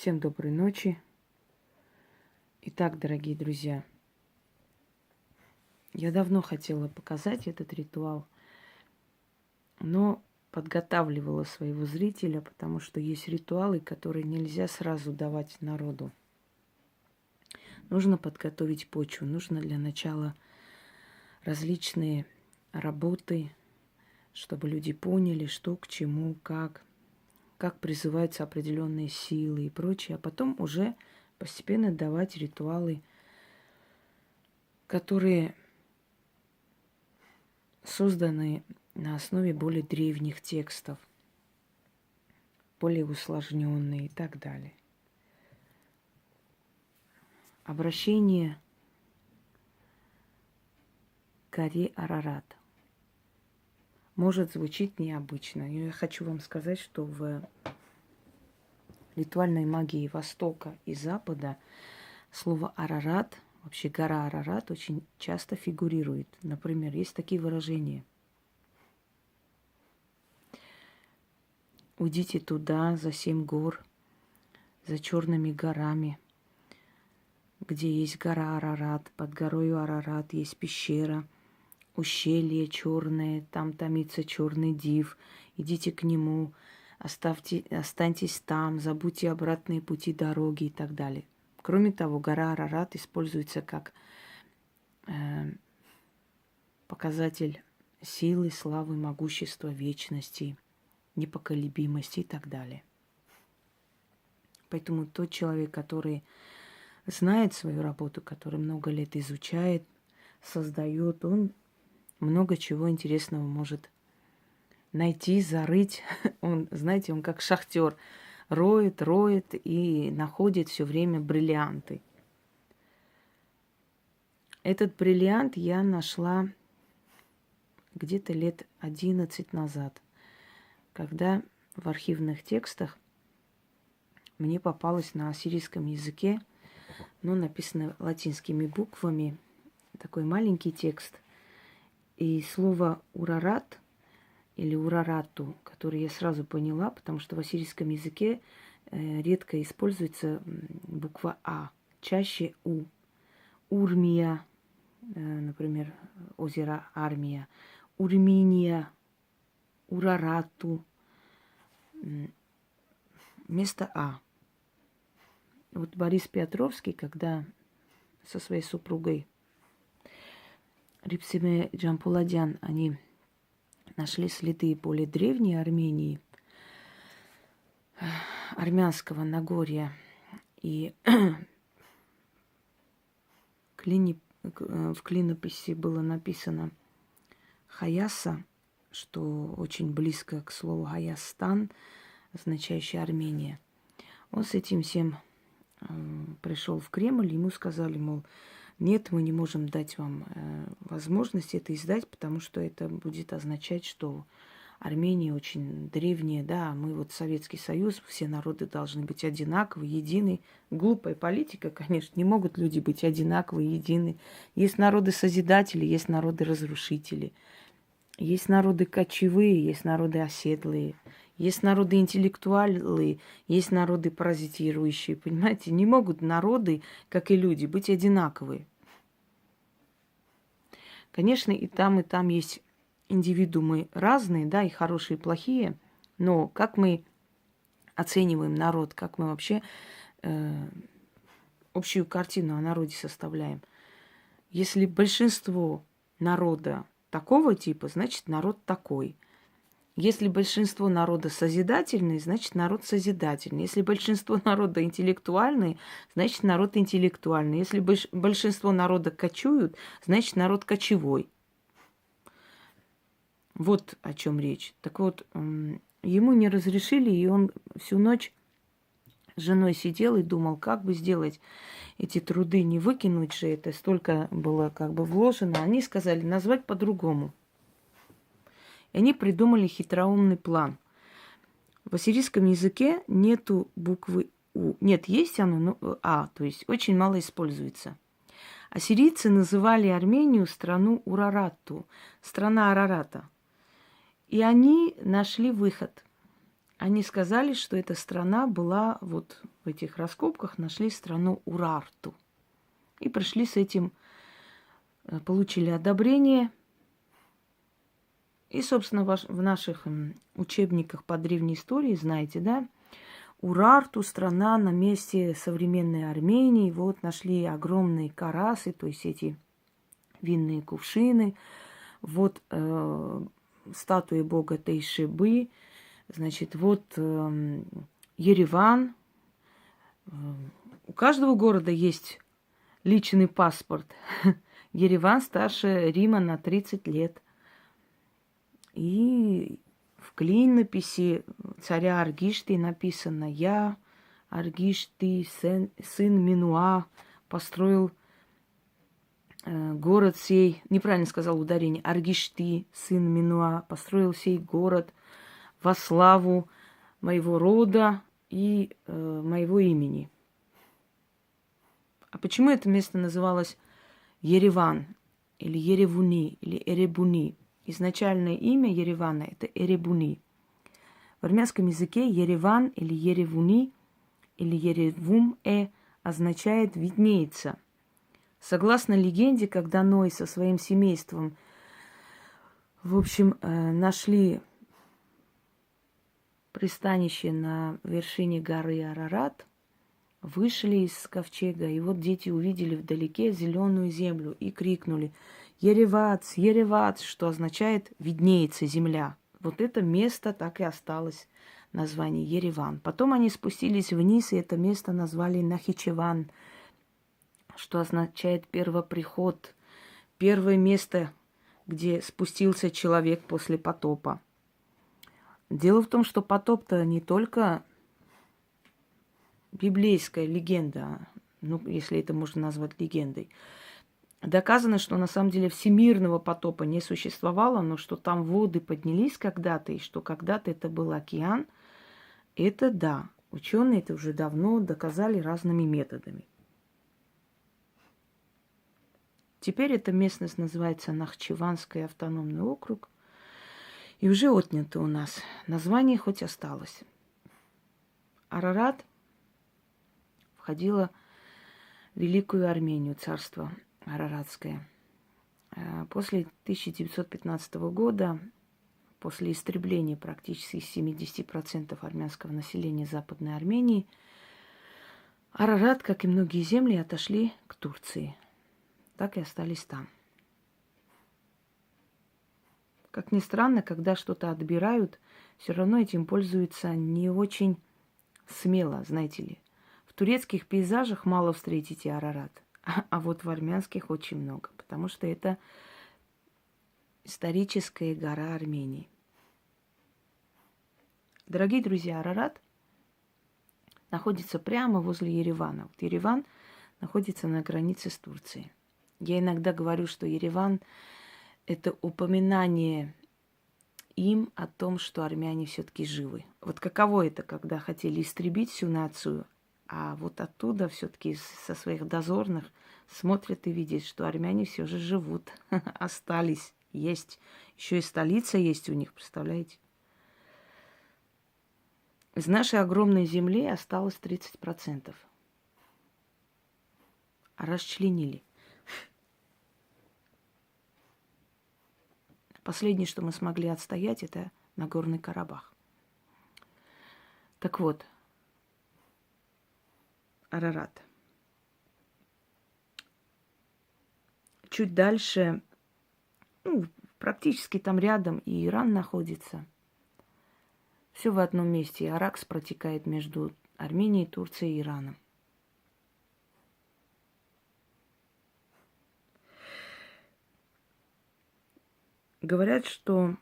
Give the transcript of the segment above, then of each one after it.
Всем доброй ночи. Итак, дорогие друзья, я давно хотела показать этот ритуал, но подготавливала своего зрителя, потому что есть ритуалы, которые нельзя сразу давать народу. Нужно подготовить почву, нужно для начала различные работы, чтобы люди поняли, что к чему, как, как призываются определенные силы и прочее, а потом уже постепенно давать ритуалы, которые созданы на основе более древних текстов, более усложненные и так далее. Обращение к горе Арарат может звучить необычно. Но я хочу вам сказать, что в ритуальной магии Востока и Запада слово Арарат, вообще гора Арарат очень часто фигурирует. Например, есть такие выражения. Уйдите туда, за семь гор, за черными горами, где есть гора Арарат, под горой Арарат есть пещера, ущелье черное, там томится черный див. Идите к нему, оставьте, останьтесь там, забудьте обратные пути дороги и так далее. Кроме того, гора Арарат используется как э, показатель силы, славы, могущества, вечности – непоколебимости и так далее. Поэтому тот человек, который знает свою работу, который много лет изучает, создает, он много чего интересного может найти, зарыть. Он, знаете, он как шахтер роет, роет и находит все время бриллианты. Этот бриллиант я нашла где-то лет 11 назад – когда в архивных текстах мне попалось на ассирийском языке, ну, написано латинскими буквами, такой маленький текст. И слово «урарат» или «урарату», который я сразу поняла, потому что в ассирийском языке э, редко используется буква «а», чаще «у». Урмия, э, например, озеро Армия, Урминия, Урарату, место А. Вот Борис Петровский, когда со своей супругой Рипсиме Джампуладян, они нашли следы более древней Армении, армянского Нагорья. И в клинописи было написано Хаяса, что очень близко к слову Хаястан, означающий Армения. Он с этим всем э, пришел в Кремль, ему сказали, мол, нет, мы не можем дать вам э, возможность это издать, потому что это будет означать, что Армения очень древняя, да, мы вот Советский Союз, все народы должны быть одинаковы, едины. Глупая политика, конечно, не могут люди быть одинаковы, едины. Есть народы-созидатели, есть народы-разрушители. Есть народы кочевые, есть народы оседлые, есть народы интеллектуалы, есть народы паразитирующие, понимаете? Не могут народы, как и люди, быть одинаковые. Конечно, и там, и там есть индивидуумы разные, да, и хорошие, и плохие, но как мы оцениваем народ, как мы вообще э, общую картину о народе составляем. Если большинство народа такого типа, значит народ такой. Если большинство народа созидательный, значит народ созидательный. Если большинство народа интеллектуальный, значит народ интеллектуальный. Если большинство народа кочуют, значит народ кочевой. Вот о чем речь. Так вот, ему не разрешили, и он всю ночь с женой сидел и думал, как бы сделать эти труды, не выкинуть же это, столько было как бы вложено. Они сказали назвать по-другому. И они придумали хитроумный план. В ассирийском языке нету буквы У. Нет, есть оно, но А, то есть очень мало используется. Ассирийцы называли Армению страну Урарату, страна Арарата. И они нашли выход – они сказали, что эта страна была вот в этих раскопках, нашли страну Урарту. И пришли с этим, э, получили одобрение. И, собственно, в наших учебниках по древней истории, знаете, да, Урарту, страна на месте современной Армении. Вот нашли огромные карасы, то есть эти винные кувшины. Вот э, статуи бога Тейшибы. Значит, вот э, Ереван. Э, у каждого города есть личный паспорт. Ереван старше Рима на 30 лет. И в клинописи царя Аргишты написано «Я, Аргишты, сын, сын Минуа, построил э, город сей, неправильно сказал ударение, Аргишты, сын Минуа, построил сей город во славу моего рода и э, моего имени». А почему это место называлось Ереван или Еревуни или Эребуни? Изначальное имя Еревана – это Эребуни. В армянском языке Ереван или Еревуни или Еревум-э означает «виднеется». Согласно легенде, когда Ной со своим семейством, в общем, э, нашли пристанище на вершине горы Арарат, вышли из ковчега, и вот дети увидели вдалеке зеленую землю и крикнули Еревац, Еревац, что означает «виднеется земля». Вот это место так и осталось название Ереван. Потом они спустились вниз, и это место назвали Нахичеван, что означает первоприход, первое место, где спустился человек после потопа. Дело в том, что потоп-то не только библейская легенда, ну, если это можно назвать легендой. Доказано, что на самом деле всемирного потопа не существовало, но что там воды поднялись когда-то, и что когда-то это был океан, это да. Ученые это уже давно доказали разными методами. Теперь эта местность называется Нахчеванский автономный округ. И уже отнято у нас. Название хоть осталось. Арарат входило в Великую Армению, царство Араратское. А после 1915 года, после истребления практически 70% армянского населения Западной Армении, Арарат, как и многие земли, отошли к Турции. Так и остались там. Как ни странно, когда что-то отбирают, все равно этим пользуются не очень смело, знаете ли. В турецких пейзажах мало встретите Арарат, а вот в армянских очень много, потому что это историческая гора Армении. Дорогие друзья, Арарат находится прямо возле Еревана. Вот Ереван находится на границе с Турцией. Я иногда говорю, что Ереван – это упоминание им о том, что армяне все-таки живы. Вот каково это, когда хотели истребить всю нацию, а вот оттуда все-таки со своих дозорных смотрят и видят, что армяне все же живут, остались, есть. Еще и столица есть у них, представляете? Из нашей огромной земли осталось 30%. А расчленили. Последнее, что мы смогли отстоять, это Нагорный Карабах. Так вот, Арарат. Чуть дальше, ну, практически там рядом и Иран находится. Все в одном месте. Аракс протекает между Арменией, Турцией и Ираном. Говорят, что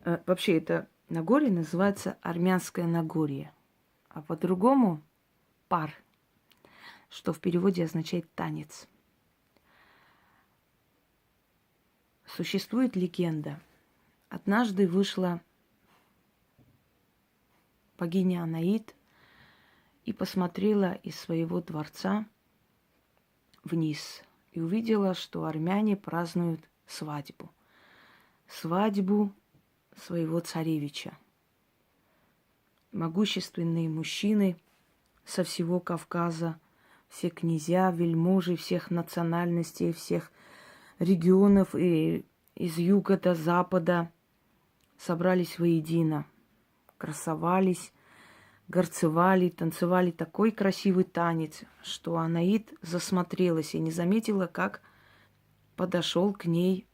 э, вообще это Нагорье называется Армянское Нагорье а по-другому пар, что в переводе означает танец. Существует легенда. Однажды вышла богиня Анаид и посмотрела из своего дворца вниз и увидела, что армяне празднуют свадьбу. Свадьбу своего царевича. Могущественные мужчины со всего Кавказа, все князья, вельможи всех национальностей, всех регионов и из юга до запада собрались воедино, красовались, горцевали, танцевали. Такой красивый танец, что Анаид засмотрелась и не заметила, как подошел к ней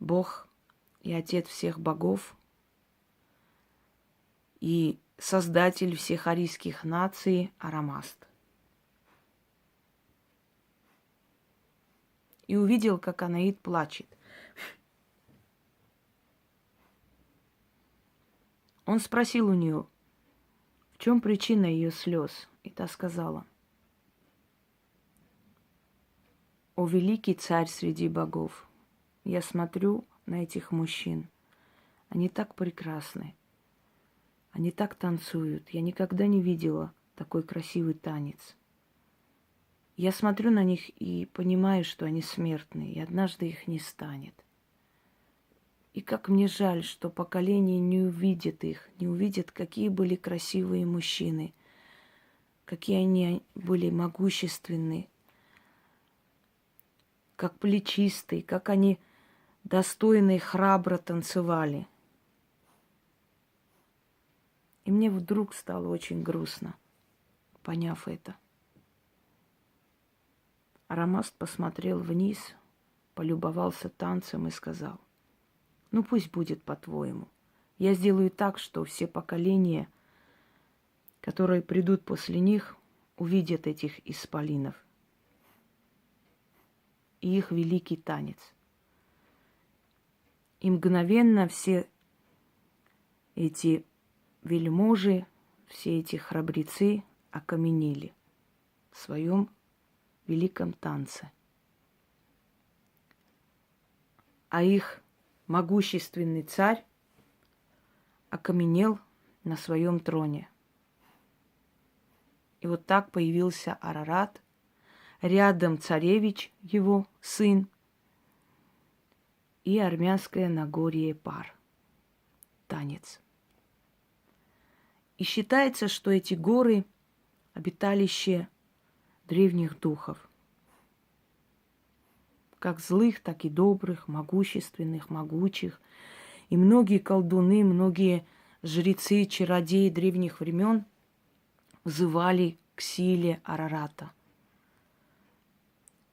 Бог и Отец всех богов, и Создатель всех арийских наций Арамаст. И увидел, как Анаид плачет. Он спросил у нее, в чем причина ее слез, и та сказала, «О великий царь среди богов, я смотрю на этих мужчин, они так прекрасны, они так танцуют, я никогда не видела такой красивый танец. Я смотрю на них и понимаю, что они смертные, и однажды их не станет. И как мне жаль, что поколение не увидит их, не увидит, какие были красивые мужчины, какие они были могущественные, как плечистые, как они достойно и храбро танцевали. И мне вдруг стало очень грустно, поняв это. Арамаст посмотрел вниз, полюбовался танцем и сказал, ну пусть будет по-твоему. Я сделаю так, что все поколения, которые придут после них, увидят этих исполинов и их великий танец. И мгновенно все эти вельможи, все эти храбрецы окаменели в своем великом танце. А их могущественный царь окаменел на своем троне. И вот так появился Арарат, рядом царевич, его сын, и армянское Нагорье пар. Танец. И считается, что эти горы – обиталище древних духов как злых, так и добрых, могущественных, могучих. И многие колдуны, многие жрецы, чародеи древних времен взывали к силе Арарата,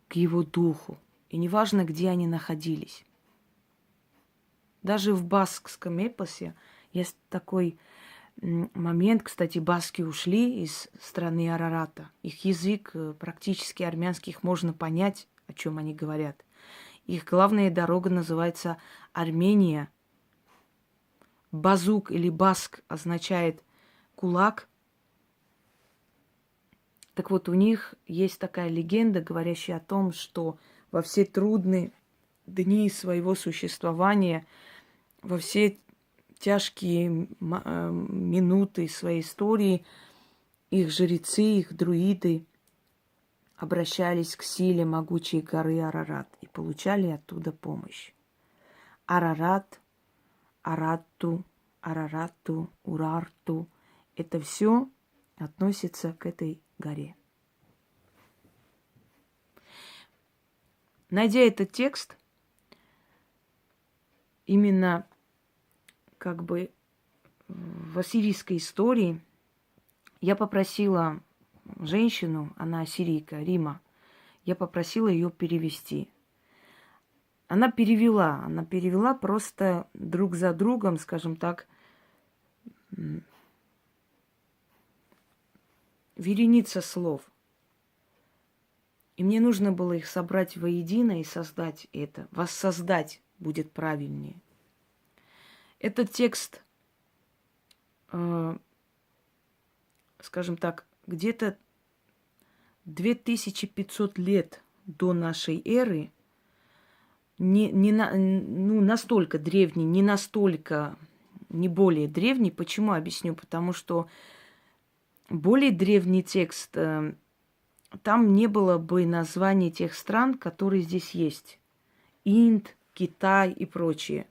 к его духу. И неважно, где они находились. Даже в баскском эпосе есть такой момент, кстати, баски ушли из страны Арарата. Их язык э, практически армянских можно понять, о чем они говорят. Их главная дорога называется Армения. Базук или баск означает кулак. Так вот, у них есть такая легенда, говорящая о том, что во все трудные дни своего существования, во все тяжкие э, минуты своей истории, их жрецы, их друиды – обращались к силе могучей горы Арарат и получали оттуда помощь. Арарат, Аратту, Арарату, Урарту – это все относится к этой горе. Найдя этот текст, именно как бы в ассирийской истории, я попросила женщину, она ассирийка, Рима. Я попросила ее перевести. Она перевела, она перевела просто друг за другом, скажем так, вереница слов. И мне нужно было их собрать воедино и создать это. Воссоздать будет правильнее. Этот текст, э, скажем так, где-то 2500 лет до нашей эры, не, не на, ну, настолько древний, не настолько, не более древний. Почему объясню? Потому что более древний текст, э, там не было бы названий тех стран, которые здесь есть. Инд, Китай и прочее.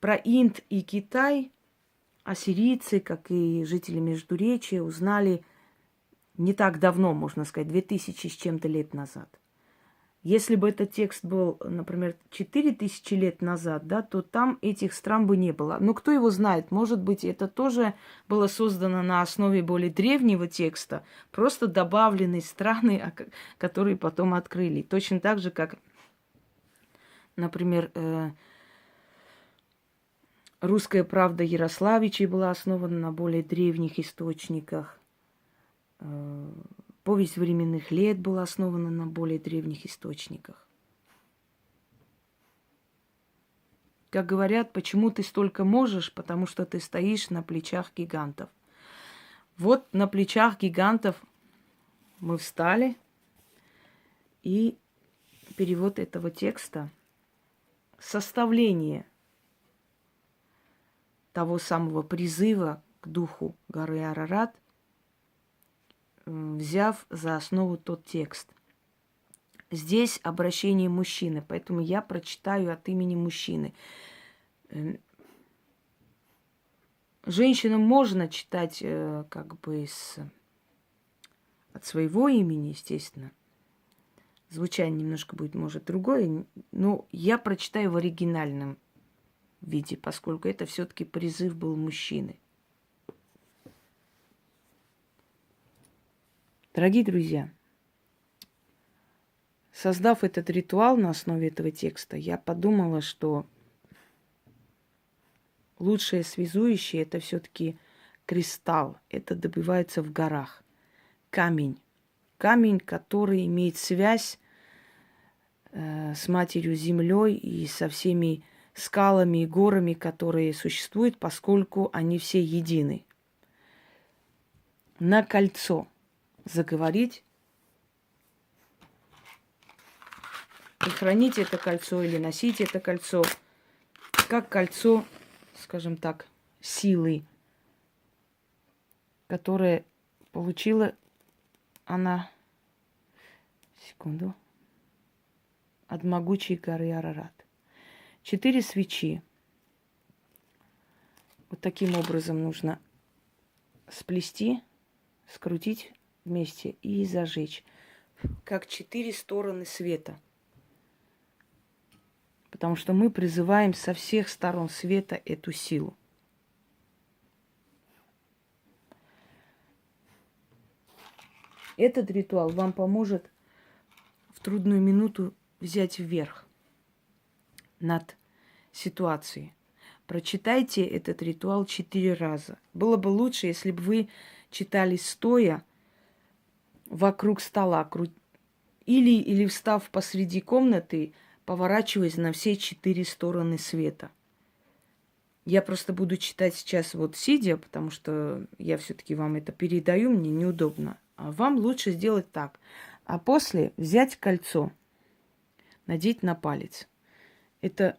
Про Инд и Китай ассирийцы, как и жители Междуречия, узнали не так давно, можно сказать, 2000 с чем-то лет назад. Если бы этот текст был, например, 4000 лет назад, да, то там этих стран бы не было. Но кто его знает, может быть, это тоже было создано на основе более древнего текста, просто добавленные страны, которые потом открыли. Точно так же, как, например, э, Русская правда Ярославичей была основана на более древних источниках. Э, повесть временных лет была основана на более древних источниках. Как говорят, почему ты столько можешь? Потому что ты стоишь на плечах гигантов. Вот на плечах гигантов мы встали, и перевод этого текста, составление – того самого призыва к духу горы Арарат, взяв за основу тот текст. Здесь обращение мужчины, поэтому я прочитаю от имени мужчины. Женщинам можно читать э, как бы с, от своего имени, естественно. Звучание немножко будет, может, другое, но я прочитаю в оригинальном виде, поскольку это все-таки призыв был мужчины. Дорогие друзья, создав этот ритуал на основе этого текста, я подумала, что лучшее связующее это все-таки кристалл. Это добивается в горах. Камень. Камень, который имеет связь э, с матерью землей и со всеми скалами и горами, которые существуют, поскольку они все едины. На кольцо заговорить и хранить это кольцо или носить это кольцо как кольцо, скажем так, силы, которое получила она, секунду, от могучей горы Арарат. Четыре свечи. Вот таким образом нужно сплести, скрутить вместе и зажечь. Как четыре стороны света. Потому что мы призываем со всех сторон света эту силу. Этот ритуал вам поможет в трудную минуту взять вверх над ситуацией. Прочитайте этот ритуал четыре раза. Было бы лучше, если бы вы читали стоя вокруг стола или, или встав посреди комнаты, поворачиваясь на все четыре стороны света. Я просто буду читать сейчас вот сидя, потому что я все-таки вам это передаю, мне неудобно. А вам лучше сделать так. А после взять кольцо, надеть на палец. Это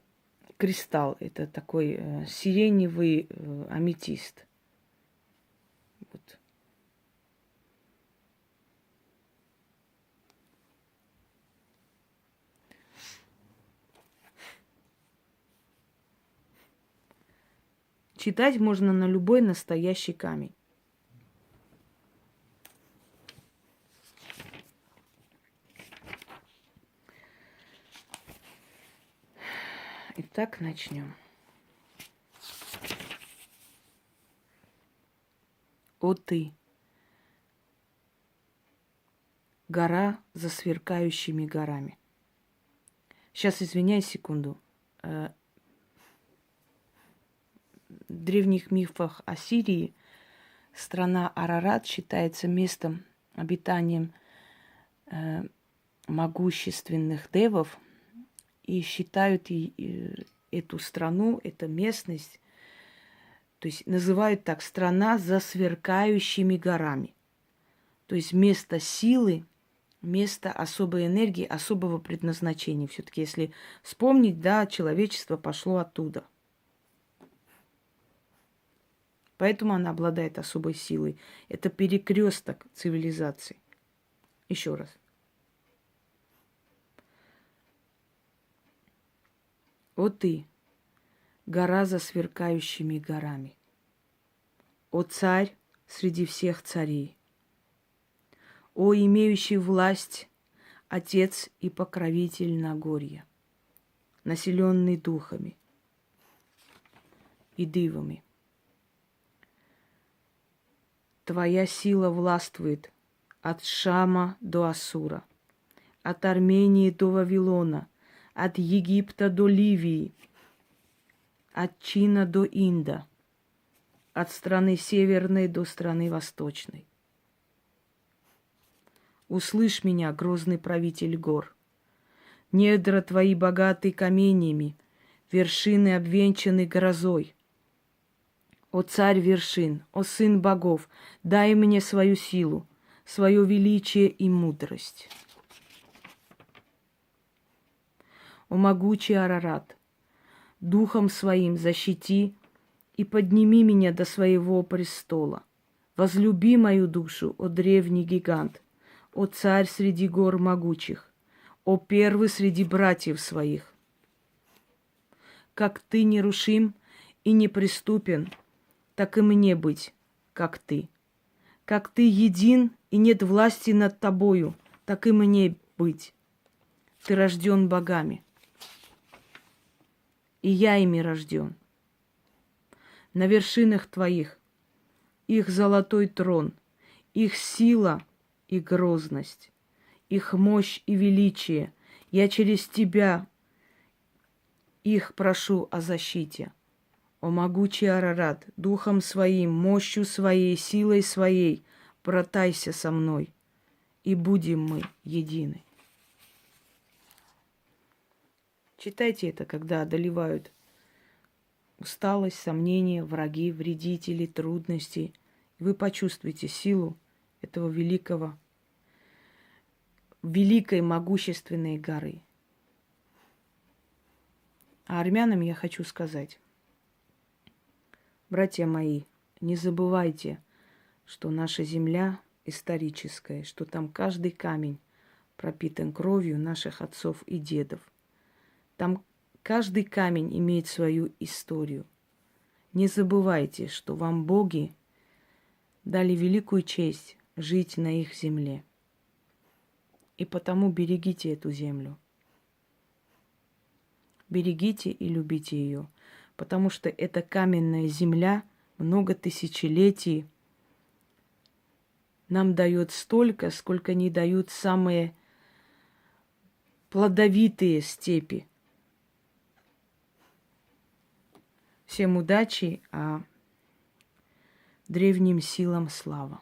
кристалл, это такой э, сиреневый э, аметист. Вот. Читать можно на любой настоящий камень. Итак, начнем. О ты, гора за сверкающими горами. Сейчас, извиняюсь, секунду. Э, в древних мифах о Сирии страна Арарат считается местом обитанием э, могущественных девов – и считают и, и эту страну, эту местность, то есть называют так страна за сверкающими горами. То есть место силы, место особой энергии, особого предназначения. Все-таки, если вспомнить, да, человечество пошло оттуда. Поэтому она обладает особой силой. Это перекресток цивилизации. Еще раз. О ты, гора за сверкающими горами. О царь среди всех царей, о имеющий власть, отец и покровитель Нагорья, населенный духами и дивами. Твоя сила властвует от Шама до Асура, от Армении до Вавилона, от Египта до Ливии, от Чина до Инда, от страны северной до страны восточной. Услышь меня, грозный правитель гор. Недра твои богаты каменьями, вершины обвенчаны грозой. О царь вершин, о сын богов, дай мне свою силу, свое величие и мудрость. О могучий Арарат, духом своим защити и подними меня до своего престола. Возлюби мою душу, о древний гигант, о царь среди гор могучих, о первый среди братьев своих. Как ты нерушим и неприступен, так и мне быть, как ты. Как ты един и нет власти над тобою, так и мне быть. Ты рожден богами, и я ими рожден. На вершинах твоих их золотой трон, их сила и грозность, их мощь и величие. Я через тебя их прошу о защите. О могучий Арарат, духом своим, мощью своей, силой своей, братайся со мной, и будем мы едины. Читайте это, когда одолевают усталость, сомнения, враги, вредители, трудности. Вы почувствуете силу этого великого, великой могущественной горы. А армянам я хочу сказать, братья мои, не забывайте – что наша земля историческая, что там каждый камень пропитан кровью наших отцов и дедов. Там каждый камень имеет свою историю. Не забывайте, что вам боги дали великую честь жить на их земле. И потому берегите эту землю. Берегите и любите ее, потому что эта каменная земля много тысячелетий – нам дает столько, сколько не дают самые плодовитые степи. Всем удачи, а древним силам слава.